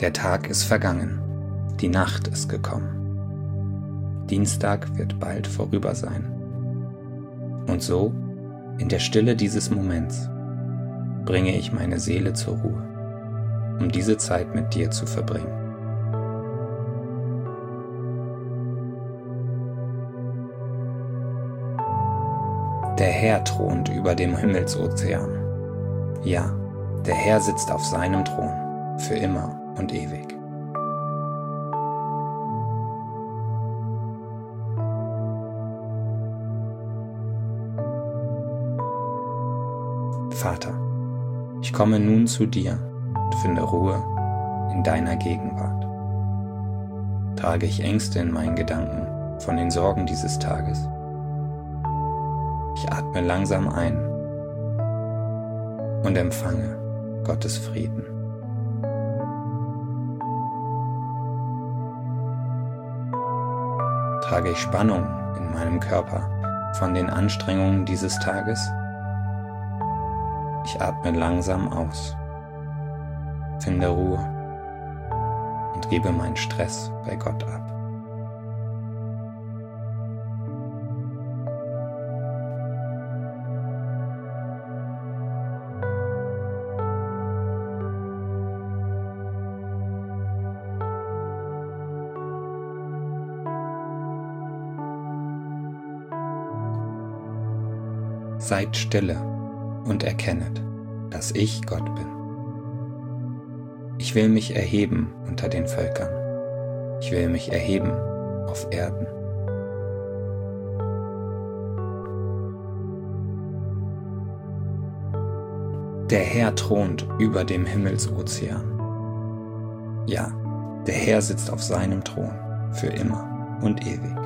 Der Tag ist vergangen, die Nacht ist gekommen. Dienstag wird bald vorüber sein. Und so, in der Stille dieses Moments, bringe ich meine Seele zur Ruhe, um diese Zeit mit dir zu verbringen. Der Herr thront über dem Himmelsozean. Ja, der Herr sitzt auf seinem Thron, für immer und ewig. Vater, ich komme nun zu dir und finde Ruhe in deiner Gegenwart. Trage ich Ängste in meinen Gedanken von den Sorgen dieses Tages ich atme langsam ein und empfange Gottes Frieden. Trage ich Spannung in meinem Körper von den Anstrengungen dieses Tages? Ich atme langsam aus, finde Ruhe und gebe meinen Stress bei Gott ab. Seid stille und erkennet, dass ich Gott bin. Ich will mich erheben unter den Völkern. Ich will mich erheben auf Erden. Der Herr thront über dem Himmelsozean. Ja, der Herr sitzt auf seinem Thron für immer und ewig.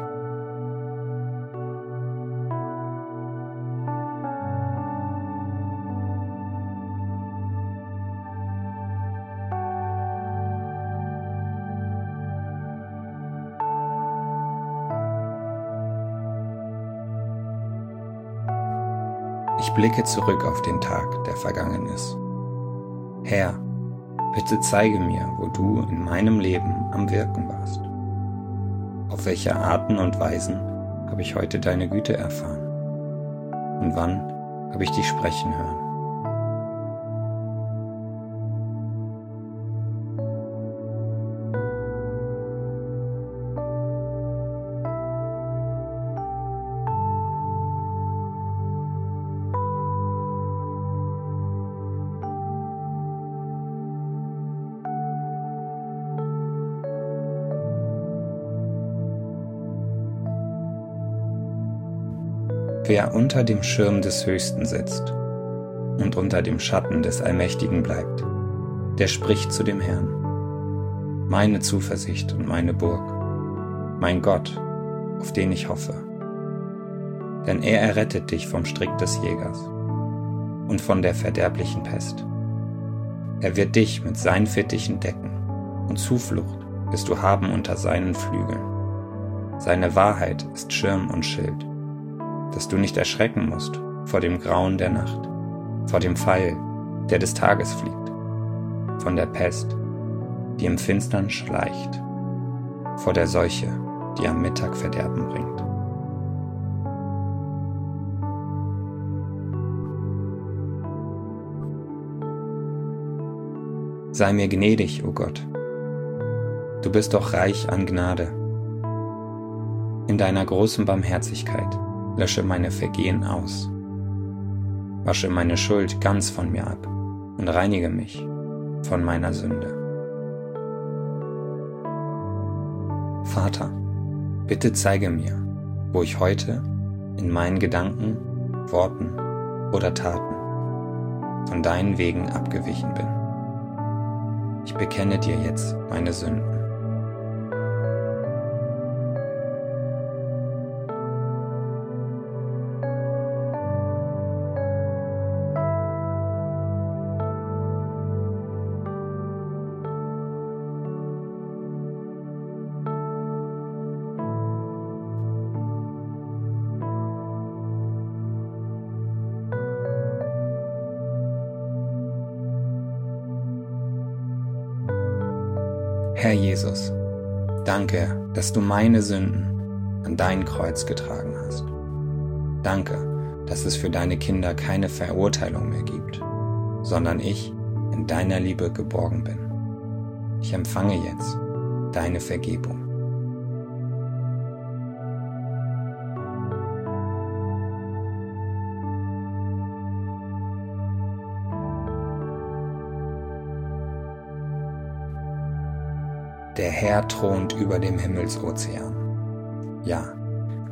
Ich blicke zurück auf den Tag, der vergangen ist. Herr, bitte zeige mir, wo du in meinem Leben am Wirken warst. Auf welche Arten und Weisen habe ich heute deine Güte erfahren? Und wann habe ich dich sprechen hören? Wer unter dem Schirm des Höchsten sitzt und unter dem Schatten des Allmächtigen bleibt, der spricht zu dem Herrn. Meine Zuversicht und meine Burg, mein Gott, auf den ich hoffe. Denn er errettet dich vom Strick des Jägers und von der verderblichen Pest. Er wird dich mit seinen Fittichen decken und Zuflucht wirst du haben unter seinen Flügeln. Seine Wahrheit ist Schirm und Schild dass du nicht erschrecken musst vor dem Grauen der Nacht, vor dem Pfeil, der des Tages fliegt, von der Pest, die im Finstern schleicht, vor der Seuche, die am Mittag Verderben bringt. Sei mir gnädig, o oh Gott. Du bist doch reich an Gnade. In deiner großen Barmherzigkeit lösche meine Vergehen aus. Wasche meine Schuld ganz von mir ab und reinige mich von meiner Sünde. Vater, bitte zeige mir, wo ich heute in meinen Gedanken, Worten oder Taten von deinen Wegen abgewichen bin. Ich bekenne dir jetzt meine Sünden. Herr Jesus, danke, dass du meine Sünden an dein Kreuz getragen hast. Danke, dass es für deine Kinder keine Verurteilung mehr gibt, sondern ich in deiner Liebe geborgen bin. Ich empfange jetzt deine Vergebung. Der Herr thront über dem Himmelsozean. Ja,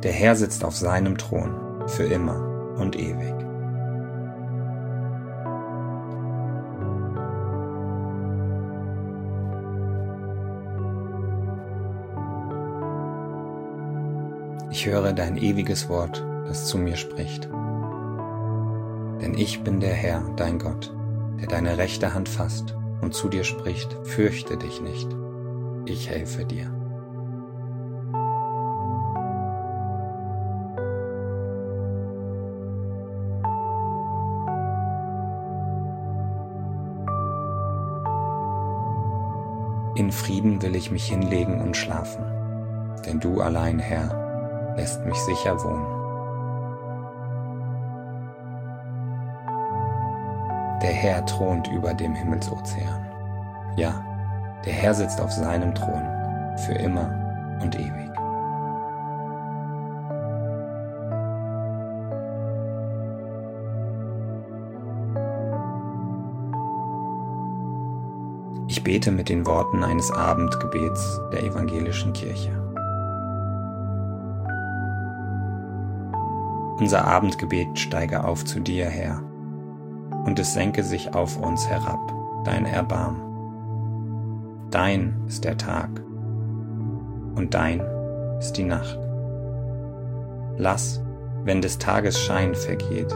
der Herr sitzt auf seinem Thron für immer und ewig. Ich höre dein ewiges Wort, das zu mir spricht. Denn ich bin der Herr, dein Gott, der deine rechte Hand fasst und zu dir spricht, fürchte dich nicht ich helfe dir. In Frieden will ich mich hinlegen und schlafen, denn du allein, Herr, lässt mich sicher wohnen. Der Herr thront über dem Himmelsozean. Ja, der Herr sitzt auf seinem Thron für immer und ewig. Ich bete mit den Worten eines Abendgebets der evangelischen Kirche. Unser Abendgebet steige auf zu dir, Herr, und es senke sich auf uns herab, dein Erbarmen. Dein ist der Tag und dein ist die Nacht. Lass, wenn des Tages Schein vergeht,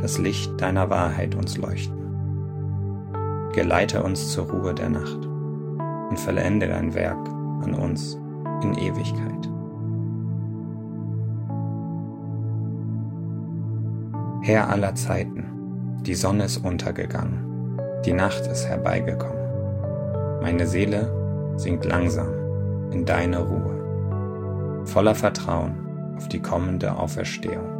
das Licht deiner Wahrheit uns leuchten. Geleite uns zur Ruhe der Nacht und vollende dein Werk an uns in Ewigkeit. Herr aller Zeiten, die Sonne ist untergegangen, die Nacht ist herbeigekommen. Meine Seele sinkt langsam in deine Ruhe, voller Vertrauen auf die kommende Auferstehung.